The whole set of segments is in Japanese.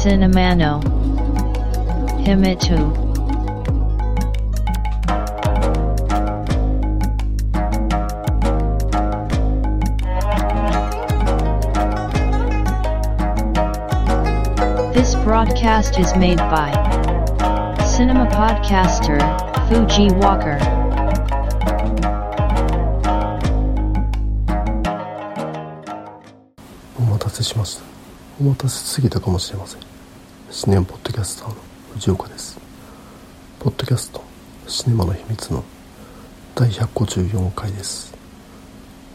Cinemano Himitu This broadcast is made by Cinema Podcaster Fuji Walker. お待たせしましたお待たせすぎたかもしれません シネマポッドキャスターの藤岡です。ポッドキャストシネマの秘密の第154回です。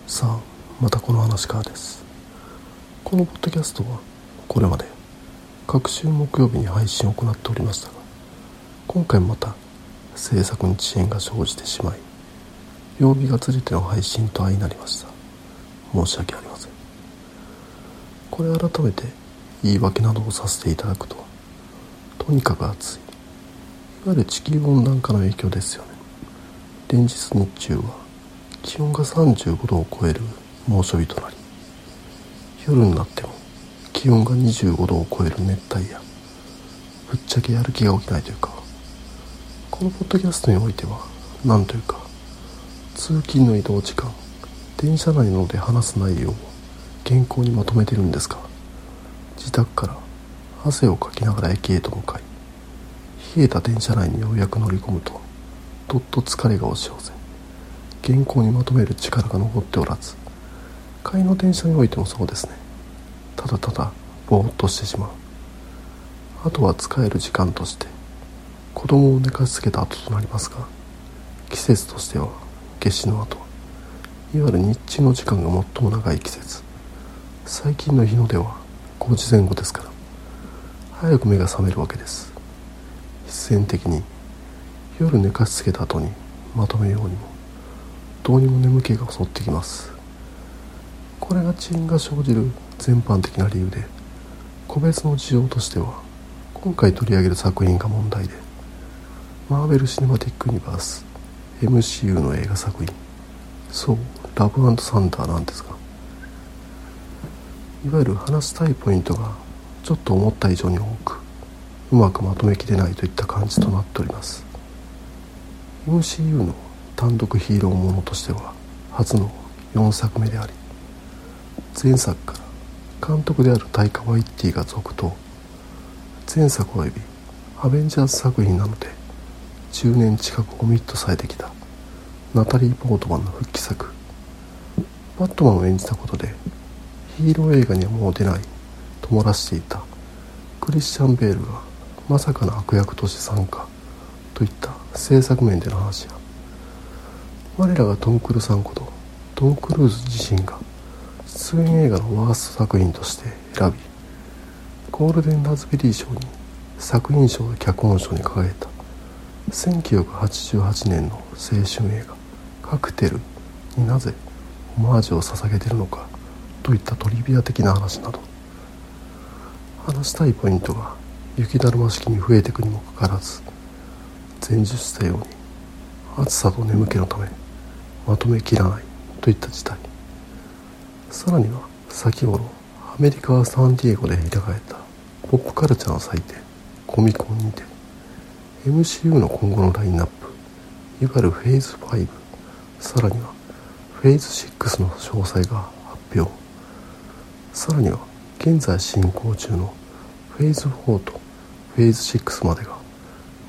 さあまたこの話からです。このポッドキャストはこれまで各週木曜日に配信を行っておりましたが今回また制作に遅延が生じてしまい曜日がずれての配信と相なりました。申し訳ありません。これ改めて言い訳などをさせていただくととにかく暑い。いわゆる地球温暖化の影響ですよね。連日日中は気温が35度を超える猛暑日となり夜になっても気温が25度を超える熱帯夜ぶっちゃけやる気が起きないというかこのポッドキャストにおいてはなんというか通勤の移動時間電車内などで話す内容を原稿にまとめてるんですが自宅から汗をかきながら駅へと向かい冷えた電車内にようやく乗り込むとどっと疲れが押し寄せ原稿にまとめる力が残っておらず帰りの電車においてもそうですね。ただただぼーっとしてしまう。あとは使える時間として子供を寝かしつけた後となりますが季節としては夏至の後。いわゆる日中の時間が最も長い季節。最近の日の出は5時前後ですから。早く目が覚めるわけです。必然的に夜寝かしつけた後にまとめようにもどうにも眠気が襲ってきます。これが遅延が生じる全般的な理由で個別の事情としては今回取り上げる作品が問題でマーベル・シネマティック・ユニバース MCU の映画作品そうラブサンダーなんですがいわゆる話したいポイントがちょっと思った以上に多くうまくまとめきれないといった感じとなっております。MCU の単独ヒーローものとしては初の4作目であり前作から監督であるタイカ・ワイッティが続投前作及びアベンジャーズ作品なので10年近くコミットされてきたナタリー・ポートマンの復帰作バットマンを演じたことでヒーロー映画にはもう出ない漏らしていた。クリスチャン・ベールがまさかの悪役として参加といった制作面での話や。我らがトム・クルーさんことトム・クルーズ自身が出演映画のワースト作品として選びゴールデン・ラズベリー賞に作品賞と脚本賞に輝いた1988年の青春映画「カクテル」になぜオマージュを捧げているのかといったトリビア的な話など話したいポイントが雪だるま式に増えていくにもかかわらず前述したように暑さと眠気のためまとめきらないといった事態。さらには先頃アメリカサンディエゴで開かれたポップカルチャーの祭典コミコンにて MCU の今後のラインナップいわゆるフェーズ5さらにはフェーズ6の詳細が発表。さらには現在進行中のフェーズ4とフェーズ6までが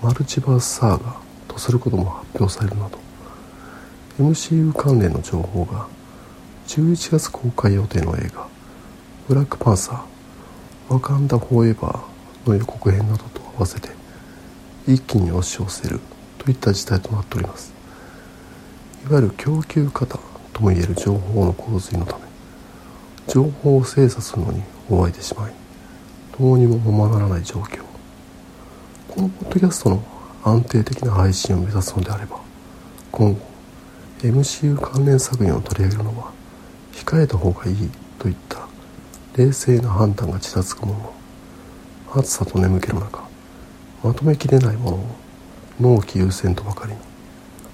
マルチバースサーガとすることも発表されるなど MCU 関連の情報が11月公開予定の映画「ブラックパンサーワカンダ・フォーエバー」の予告編などと合わせて一気に押し寄せるといった事態となっております。いわゆる供給型ともいえる情報の洪水のため情報を精査するのに追われてしまいどうにもままならない状況。このポッドキャストの安定的な配信を目指すのであれば今後 MCU 関連作品を取り上げるのは控えた方がいいといった冷静な判断がちらつくものの。暑さと眠気の中まとめきれないものを納期優先とばかりに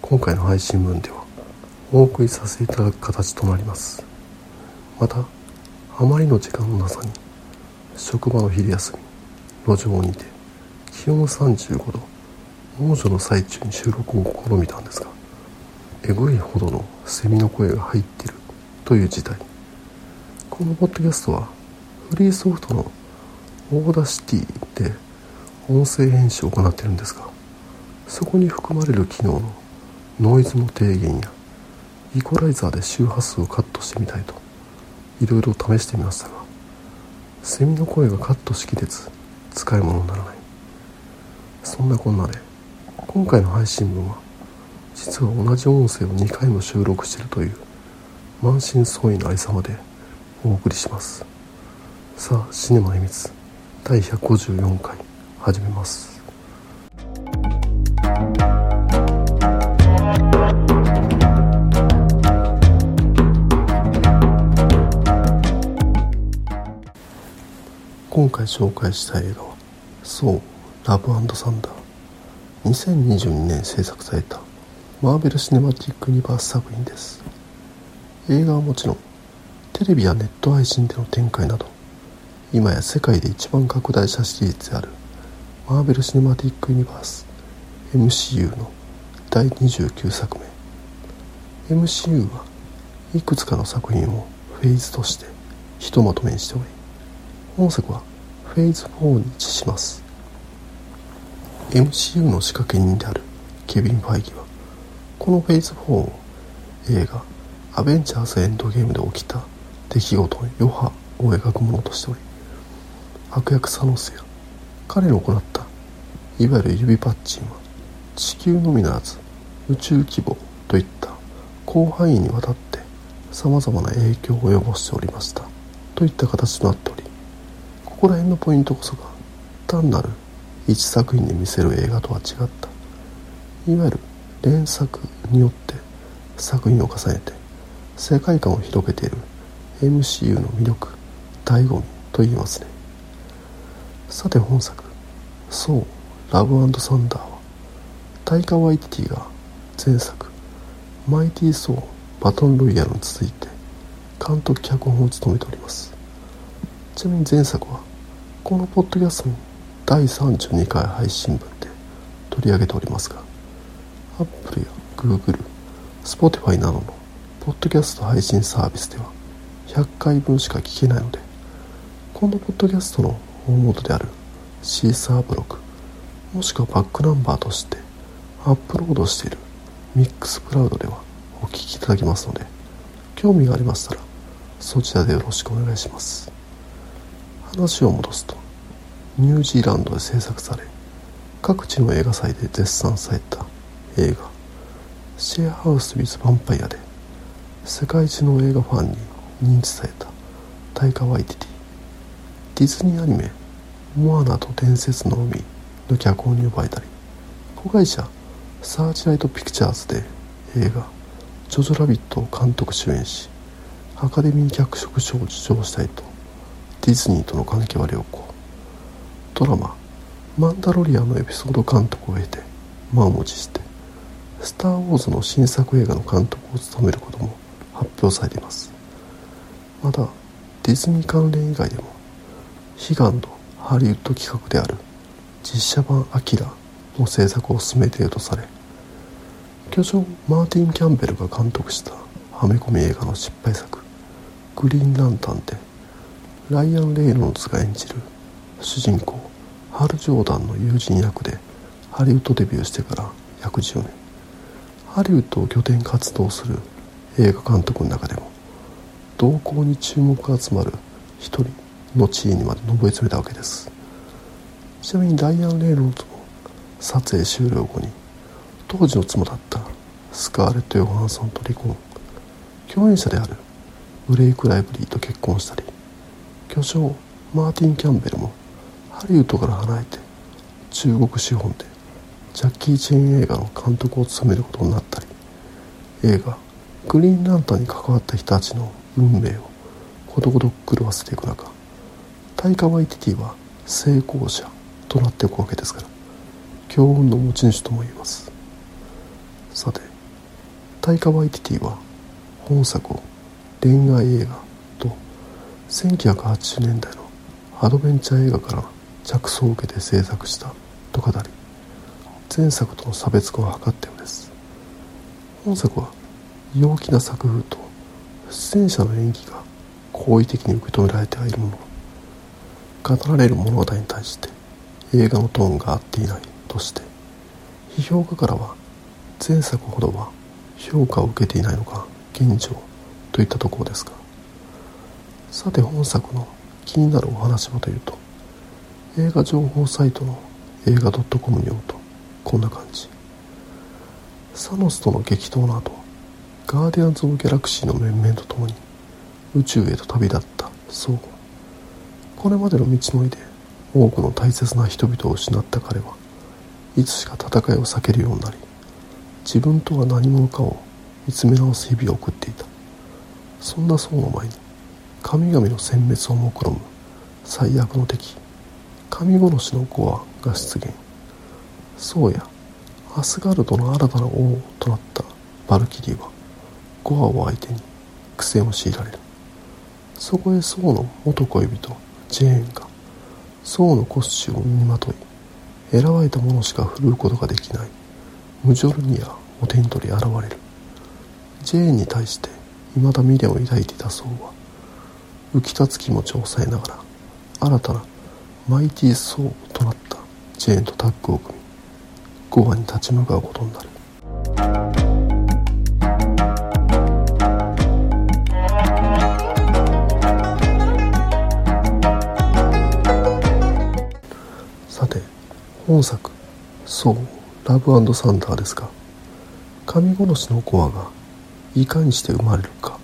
今回の配信分ではお送りさせていただく形となります。またあまりの時間のなさに職場の昼休み路上にて気温35度。猛暑の最中に収録を試みたんですがえぐいほどのセミの声が入っているという事態このポッドキャストはフリーソフトのAudacity で音声編集を行っているんですがそこに含まれる機能のノイズの低減やイコライザーで周波数をカットしてみたいといろいろ試してみましたがセミの声がカットしきれず使い物にならない。そんなこんなで今回の配信分は実は同じ音声を2回も収録しているという満身創痍のありさまでお送りします。さあシネマの秘密第154回始めます。今回紹介した映画は「そうラブサンダー」2022年制作されたマーベル・シネマティック・ユニバース作品です。映画はもちろんテレビやネット配信での展開など今や世界で一番拡大したシリーズであるマーベル・シネマティック・ユニバース MCU の第29作目。MCU はいくつかの作品をフェーズとしてひとまとめにしており本作はフェーズ4に位置します。MCU の仕掛け人であるケビン・ファイギはこのフェーズ4を映画「アベンジャーズ・エンドゲーム」で起きた出来事の余波を描くものとしており悪役サノスや彼の行ったいわゆる指パッチンは地球のみならず宇宙規模といった広範囲にわたってさまざまな影響を及ぼしておりましたといった形となっておりここら辺のポイントこそが単なる一作品で見せる映画とは違った。いわゆる連作によって作品を重ねて世界観を広げている MCU の魅力醍醐味と言いますね。さて本作「そうラブサンダー」はタイカ・ワイティティが前作「マイティー・ソーバトン・ロイヤル」に続いて監督脚本を務めております。ちなみに前作はこのポッドキャストに第32回配信分で取り上げておりますが Apple や Google、Spotify などのポッドキャスト配信サービスでは100回分しか聞けないのでこのポッドキャストの大元であるシーサーブログもしくはバックナンバーとしてアップロードしているミックスクラウドではお聞きいただけますので興味がありましたらそちらでよろしくお願いします。話を戻すとニュージーランドで制作され各地の映画祭で絶賛された映画「シェアハウス・ウィズ・ヴァンパイア」で世界中の映画ファンに認知されたタイカ・ワイティティディズニーアニメ「モアナと伝説の海」の脚本に呼ばれたり子会社サーチライト・ピクチャーズで映画「ジョジョラビット」を監督主演しアカデミー脚色賞を受賞したりとディズニーとの関係は良好。ドラマ「マンダロリアン」のエピソード監督を経て満を持して「スター・ウォーズ」の新作映画の監督を務めることも発表されています。またディズニー関連以外でも悲願のハリウッド企画である実写版「アキラ」の制作を進めているとされ巨匠マーティン・キャンベルが監督したはめ込み映画の失敗作「グリーンランタン」でライアン・レイノルズが演じる主人公ハル・ジョーダンの友人役でハリウッドデビューしてから約10年。ハリウッドを拠点活動する映画監督の中でも動向に注目が集まる一人の地位にまで上り詰めたわけです。ちなみにダイアン・レイローズも撮影終了後に当時の妻だったスカーレット・ヨハンソンと離婚。共演者であるブレイク・ライブリーと結婚したり巨匠マーティン・キャンベルもハリウッドから離れて中国資本でジャッキー・チェン映画の監督を務めることになったり映画「グリーンランタン」に関わった人たちの運命をことごとく狂わせていく中タイカ・ワイティティは成功者となっていくわけですから強運の持ち主とも言えます。さてタイカ・ワイティティは本作を恋愛映画1980年代のアドベンチャー映画から着想を受けて制作したと語り前作との差別化を図ったようです。本作は陽気な作風と出演者の演技が好意的に受け止められてはいるもの。語られる物語に対して映画のトーンが合っていないとして批評家からは前作ほどは評価を受けていないのが現状といったところですがさて本作の気になるお話はというと映画情報サイトの映画 .com によるとこんな感じ。サノスとの激闘の後ガーディアンズ・オブ・ギャラクシーの面々と共に宇宙へと旅立ったそうこれまでの道のりで多くの大切な人々を失った彼はいつしか戦いを避けるようになり自分とは何者かを見つめ直す日々を送っていた。そんな僧の前に神々の殲滅を目論む最悪の敵。神殺しのゴアが出現。僧や。アスガルドの新たな王となったバルキリーはゴアを相手に苦戦を強いられる。そこへ僧の元恋人ジェーンが僧のコスチュームを身にまとい選ばれた者しか振るうことができないムジョルニアを手に取り現れる。ジェーンに対して未だ未練を抱いていた僧は浮き立つ気持ち抑えながら新たなマイティーソーとなった。ジェーンとタッグを組みゴアに立ち向かうことになる。さて本作「そうラブサンダー」ですが神殺しのゴアがいかにして生まれるか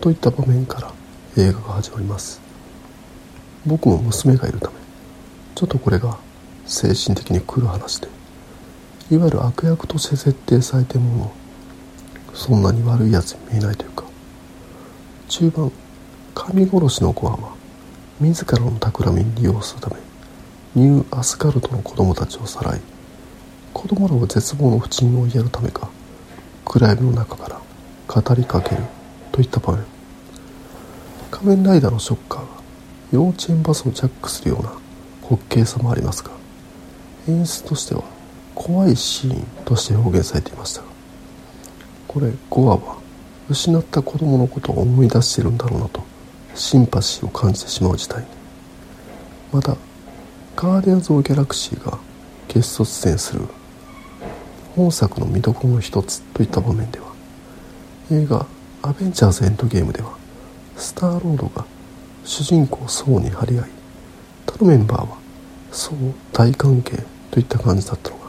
といった場面から映画が始まります。僕も娘がいるためちょっとこれが精神的に来る話でいわゆる悪役として設定されてもそんなに悪いやつに見えないというか中盤神殺しの子は自らの企みに利用するためニューアスカルトの子供たちをさらい子供らを絶望の淵に追いやるためか暗闇の中から語りかけるといった場面。仮面ライダーのショッカーが幼稚園バスをジャックするような滑稽さもありますが演出としては怖いシーンとして表現されていましたがこれ5話は失った子供のことを思い出しているんだろうなとシンパシーを感じてしまう事態に。またガーディアンズ・オブ・ギャラクシーがゲスト出演する本作の見どころの一つといった場面では映画「アベンジャーズ・エンドゲーム」ではスターロードが主人公ソーに張り合い他のメンバーはソー大関係といった感じだったのが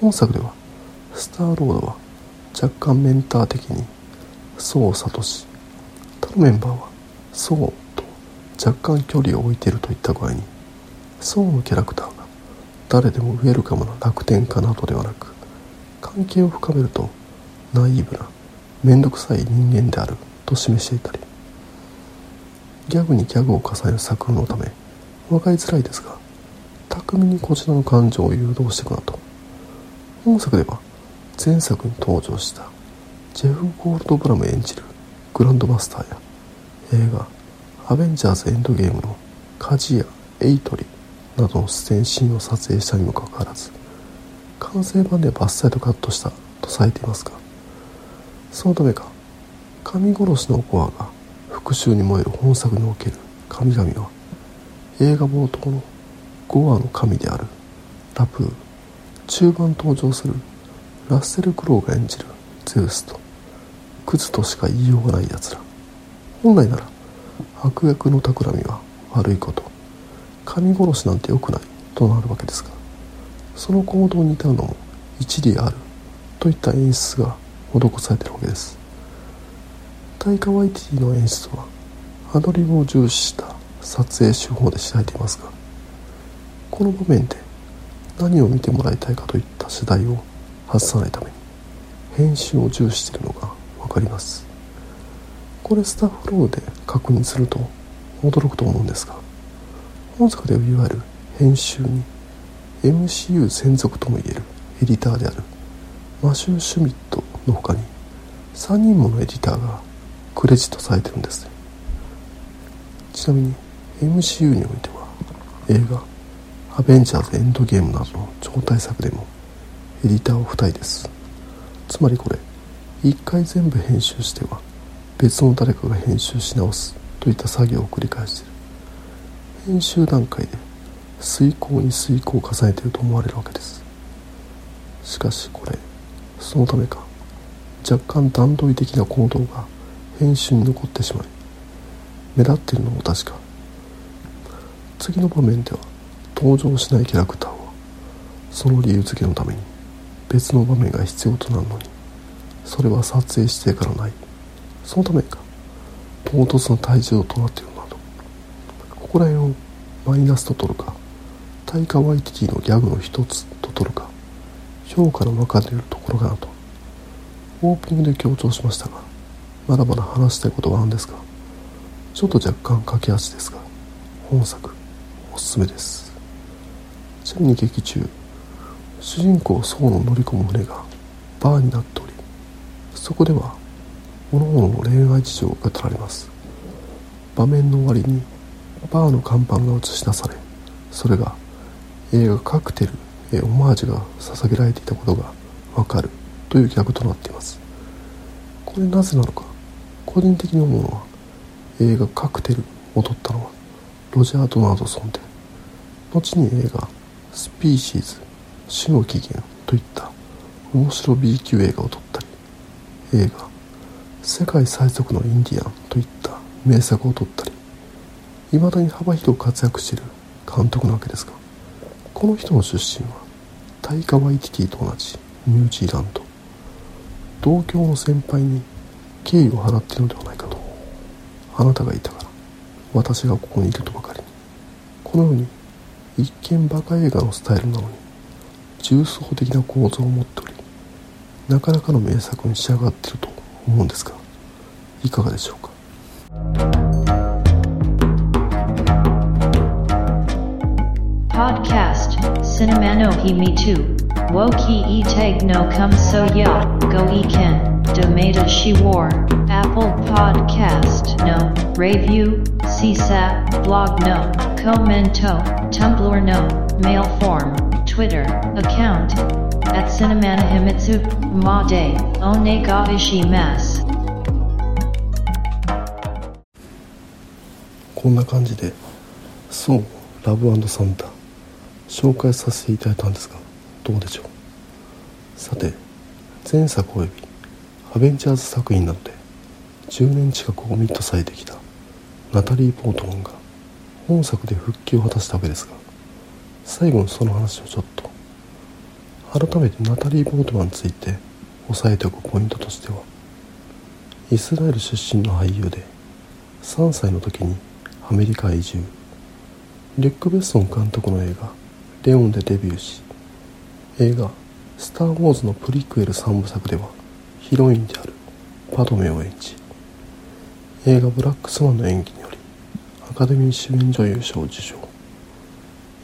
本作ではスターロードは若干メンター的にソーを諭し他のメンバーはソーと若干距離を置いているといった具合にソーのキャラクターが誰でもウェルカムな楽天家などではなく関係を深めるとナイーブな面倒くさい人間であると示していたりギャグにギャグを重ねる作風のため分かりづらいですが巧みにこちらの感情を誘導していくなと。本作では前作に登場したジェフ・ゴールドブラム演じるグランドマスターや映画「アベンジャーズ・エンドゲーム」の鍛冶屋エイトリなどの出演シーンを撮影したにもかかわらず完成版でバッサリとカットしたとされていますがそのためか神殺しのコアが復讐に燃える本作における神々は映画冒頭のゴアの神であるラプー中盤登場するラッセル・クロウが演じるゼウスとクズとしか言いようがない奴ら。本来なら悪役の企みは悪いこと。神殺しなんて良くないとなるわけですがその行動に至るのも一理あるといった演出が施されているわけです。タイカ・ワイティの演出はアドリブを重視した撮影手法で知られていますがこの場面で何を見てもらいたいかといった次第を外さないために編集を重視しているのが分かります。これスタッフローで確認すると驚くと思うんですが本作ではいわゆる編集に MCU 専属ともいえるエディターであるマシュー・シュミットの他に3人ものエディターがクレジットされてるんですちなみに MCU においては映画アベンジャーズエンドゲームなどの超大作でもエディターを2人です。つまりこれ1回全部編集しては別の誰かが編集し直すといった作業を繰り返している。編集段階で遂行に遂行を重ねていると思われるわけです。しかしこれそのためか若干段取り的な行動が編集に残ってしまい目立っているのも確か。次の場面では登場しないキャラクターはその理由付けのために別の場面が必要となるのにそれは撮影指定からない。そのためか唐突な体重をとなっているなどここら辺をマイナスと取るかタイカワイティティのギャグの一つと取るか評価の分かれるところかなと。オープニングで強調しましたがまだまだ話したいことはあるんですがちょっと若干駆け足ですが本作おすすめです。ちなみに劇中主人公ソウの乗り込む船がバーになっておりそこでは各々の恋愛事情が語られます。場面の終わりにバーの看板が映し出されそれが映画カクテルへオマージュが捧げられていたことがわかるという逆となっています。これなぜなのか個人的に思うのは映画カクテルを撮ったのはロジャー・ドナードソンで後に映画スピーシーズ死の起源といった面白 B 級映画を撮ったり映画世界最速のインディアンといった名作を撮ったり未だに幅広く活躍している監督なわけですがこの人の出身はタイカ・ワイティティと同じニュージーランド。同郷の先輩に敬意を払っているのではないかとあなたがいたから私がここにいるとばかりに。このように一見バカ映画のスタイルなのに重層的な構造を持っておりなかなかの名作に仕上がっていると思うんですがいかがでしょうか？Podcast Cinemano He Me Too Woki E Tag No Come So Ya Go E Ken Domata She War Apple Podcast No Review CSAP Blog No Commento Tumblr No Mail Form Twitter Account At Cinemana Himitsu Ma De Onega Ishimasu こんな感じでそうラブサンタ紹介させていただいたんですがどうでしょうさて前作及びアベンジャーズ作品なので10年近くオミットされてきた。ナタリー・ポートマンが本作で復帰を果たしたわけですが最後にその話をちょっと。改めてナタリー・ポートマンについて押さえておくポイントとしてはイスラエル出身の俳優で3歳の時にアメリカ移住。リュック・ベッソン監督の映画「レオン」でデビューし映画「スター・ウォーズ」のプリクエル3部作ではヒロインであるパドメを演じ映画「ブラックスワン」の演技によりアカデミー主演女優賞を受賞。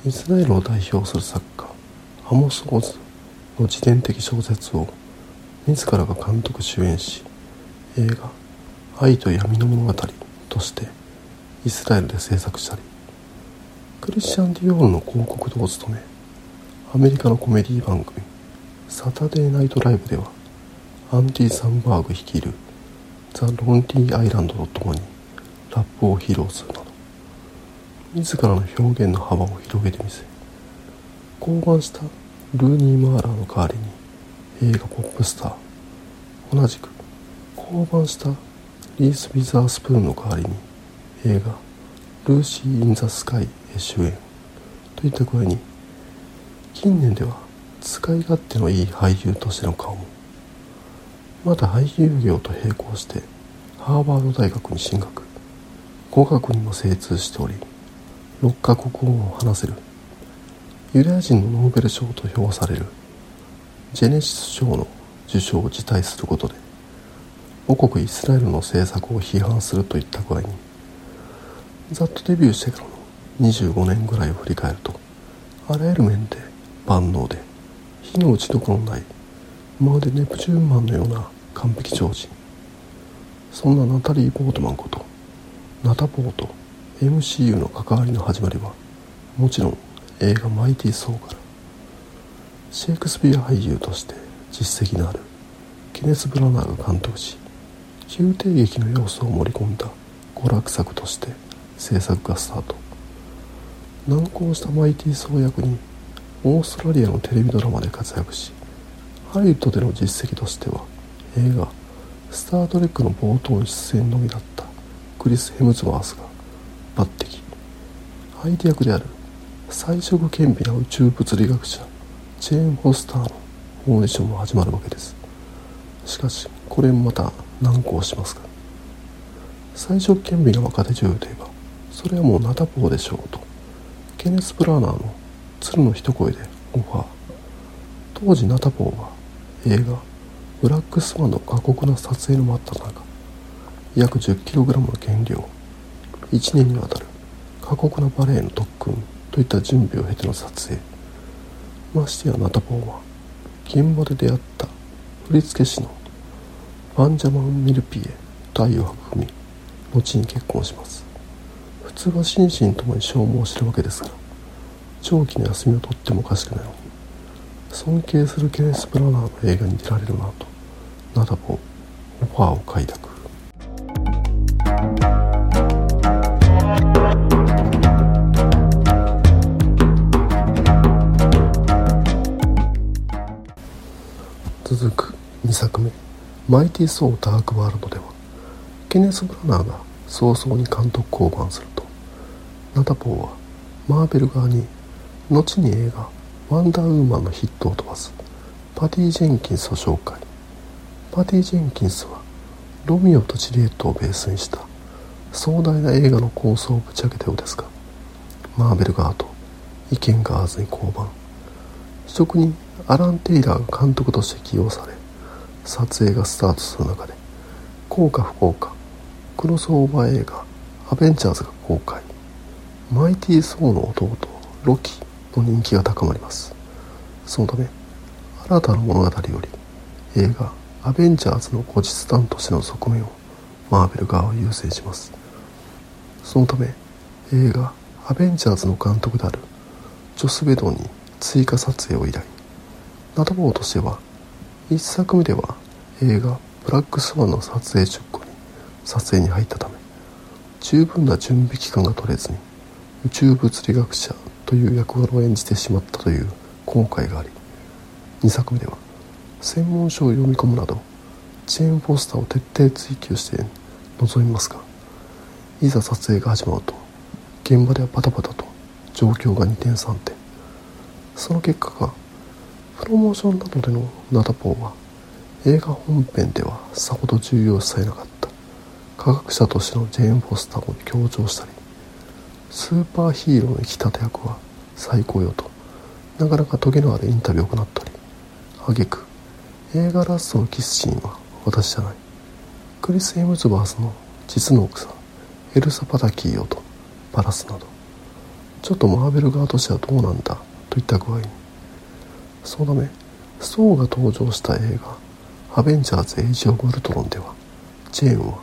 イスラエルを代表する作家アモス・オズの自伝的小説を自らが監督主演し映画「愛と闇の物語」としてイスラエルで制作したりクリスチャン・ディオールの広告塔を務めアメリカのコメディ番組「サタデーナイトライブ」ではアンディ・サンバーグ率いるザ・ロンリー・アイランドと共にラップを披露するなど自らの表現の幅を広げてみせ降板したルーニー・マーラの代わりに映画「ポップスター」同じく降板したリース・ウィザースプーンの代わりに映画「ルーシー・イン・ザ・スカイ」へ主演といった具合に近年では使い勝手のいい俳優としての顔もまた俳優業と並行してハーバード大学に進学。語学にも精通しており6カ国語を話せる。ユダヤ人のノーベル賞と評される。ジェネシス賞の受賞を辞退することで母国イスラエルの政策を批判するといった具合にざっとデビューしてからの25年ぐらいを振り返るとあらゆる面で万能で火の打ちどころのないまるでネプチューンマンのような完璧超人。そんなナタリー・ポートマンことナタポート MCU の関わりの始まりはもちろん映画「マイティー・ソー」からシェイクスピア俳優として実績のあるケネス・ブラナーが監督し宮廷劇の要素を盛り込んだ娯楽作として制作がスタート。難航したマイティー・ソー役にオーストラリアのテレビドラマで活躍しハリウッドでの実績としては映画「スター・トレック」の冒頭出演のみだったクリス・ヘムズワースが抜擢。相手役である才色兼備な宇宙物理学者チェーン・フォスターのオーディションも始まるわけです。しかしこれもまた難航しますが才色兼備な若手女優といえばそれはもうナタポーでしょうとケネス・ブラーナーの鶴の一声でオファー。当時ナタポーは映画「ブラックスワン」の過酷な撮影の真っ只中。約 10kg の減量。1年にわたる。過酷なバレエの特訓といった準備を経ての撮影。ましてやナタポーは現場で出会った。振付師の。バンジャマン・ミルピエと愛を育み後に結婚します。普通は心身ともに消耗してるわけですから長期の休みを取ってもおかしくないの。尊敬するケネス・ブラナーの映画に出られるなとナタポーオファーを快諾。続く2作目「マイティ・ソー・ダーク・ワールド」ではケネス・ブラナーが早々に監督降板するとナタポーはマーベル側に後に映画「ワンダーウーマン」のヒットを飛ばす。パティ・ジェンキンスを紹介。パティ・ジェンキンスはロミオとジリエットをベースにした壮大な映画の構想をぶち上げたようですがマーベル側と意見が合わずに降板。職人アラン・テイラーが監督として起用され撮影がスタートする中で効か不幸かクロスオーバー映画「アベンジャーズ」が公開。マイティー・ソーの弟ロキの人気が高まります。そのため新たな物語より映画「アベンジャーズ」の後日談としての側面をマーベル側は優先します。そのため映画「アベンジャーズ」の監督であるジョス・ベドンに追加撮影を依頼。ナタボーとしては1作目では映画「ブラックスワン」の撮影出庫に撮影に入ったため十分な準備期間が取れずに宇宙物理学者という役割を演じてしまったという後悔があり2作目では専門書を読み込むなどチェーン・フォスターを徹底追求して臨みますがいざ撮影が始まると現場ではバタバタと状況が二転三転。その結果がプロモーションなどでのナタポーは映画本編ではさほど重要視されなかった。科学者としてのジェーン・フォスターを強調したりスーパーヒーローの生きたて役は最高よと。なかなかトゲのあるインタビューを行ったり。挙句。映画ラストのキスシーンは私じゃない。クリス・エムズバースの実の奥さんエルサ・パタキーよとバラすなど。ちょっとマーベル側としてはどうなんだといった具合に。そのためソーが登場した映画「アベンジャーズ・エイジ・オブ・ウルトロン」ではジェーンは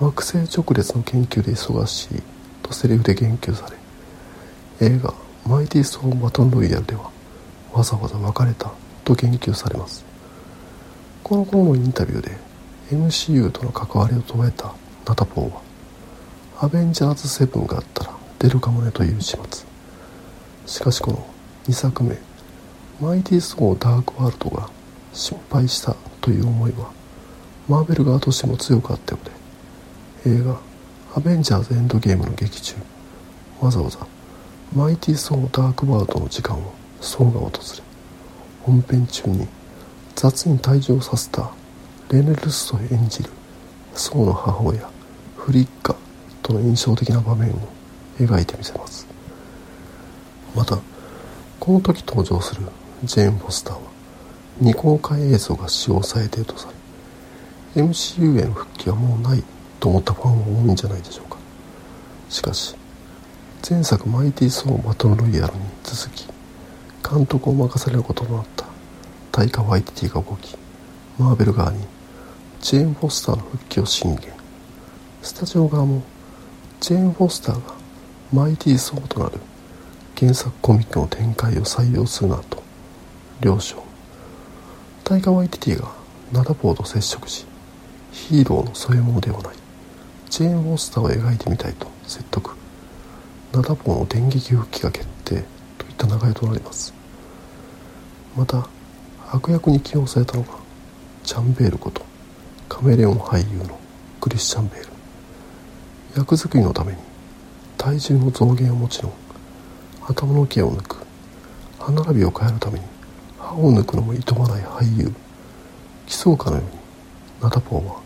惑星直列の研究で忙しいとセリフで言及され映画「マイティ・ソー・バトン・ロイヤル」ではわざわざ別れたと言及されます。この頃のインタビューで MCU との関わりを問えたナタポーは「アベンジャーズ7があったら出るかもね」という始末。しかしこの2作目マイティー・ソー・ダーク・ワールドが失敗したという思いはマーベル側としても強くあったようで映画「アベンジャーズ・エンドゲーム」の劇中。わざわざマイティ・ソー・ダーク・ワードの時間をソーが訪れ本編中に雑に退場させたレネルスト演じるソーの母親フリッカとの印象的な場面を描いてみせます。またこの時登場するジェーン・フォスターは未公開映像が使用されているとされ MCU への復帰はもうない。と思ったファンは多いんじゃないでしょうか。しかし前作「マイティー・ソー・バトル・ロイヤル」に続き監督を任されることとなったタイカ・ワイティティが動きマーベル側にジェーン・フォスターの復帰を進言。スタジオ側もジェーン・フォスターがマイティー・ソーとなる原作コミックの展開を採用するなと了承。タイガ・ワイティティがナダポーと接触しヒーローの添え物ではない。ジェーン・モンスターを描いてみたいと説得。ナダポーの電撃復帰が決定といった流れとなります。また悪役に起用されたのがチャンベールことカメレオン俳優のクリスチャン・ベール。役作りのために体重の増減はもちろん頭の毛を抜く歯並びを変えるために歯を抜くのもいとまない俳優競うかのようにナタポンは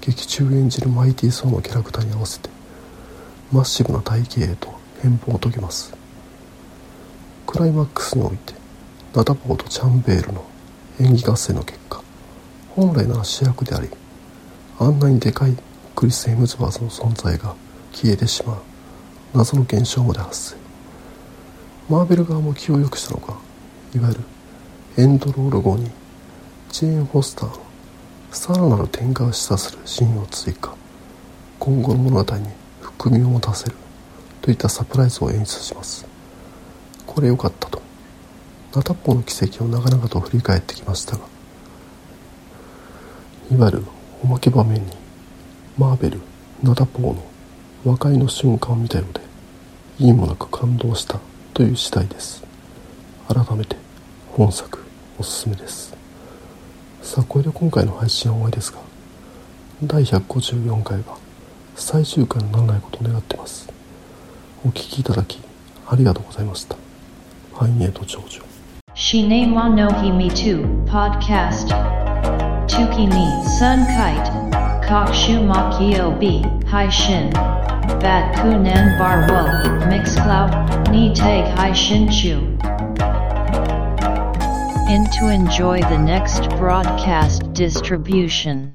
劇中演じるマイティー・ソーのキャラクターに合わせてマッシブな体型へと変貌を遂げます。クライマックスにおいてナタポーとチャンベールの演技合戦の結果本来なら主役でありあんなにでかいクリス・ヘムズバーズの存在が消えてしまう謎の現象まで発生。マーベル側も気を良くしたのかいわゆるエンドロール後にジェーン・フォスターのさらなる展開を示唆するシーンを追加。今後の物語に含みを持たせるといったサプライズを演出します。これ良かったと。ナタポの奇跡を長々と振り返ってきましたがいわゆるおまけ場面にマーベルナタポーの和解の瞬間を見たようでいいもなく感動したという次第です。改めて本作おすすめです。さあ、これで今回の配信は終わりですが、第154回は最終回にならないことを願っています。お聴きいただき、ありがとうございました。繁栄と長寿。シネマノヒミトゥ、ポッカスト。トゥキニ、サンカイト。各種マキオビ、配信。バッグナンバーウー、ミックスクラウド、ニテイ配信中。In to enjoy the next broadcast distribution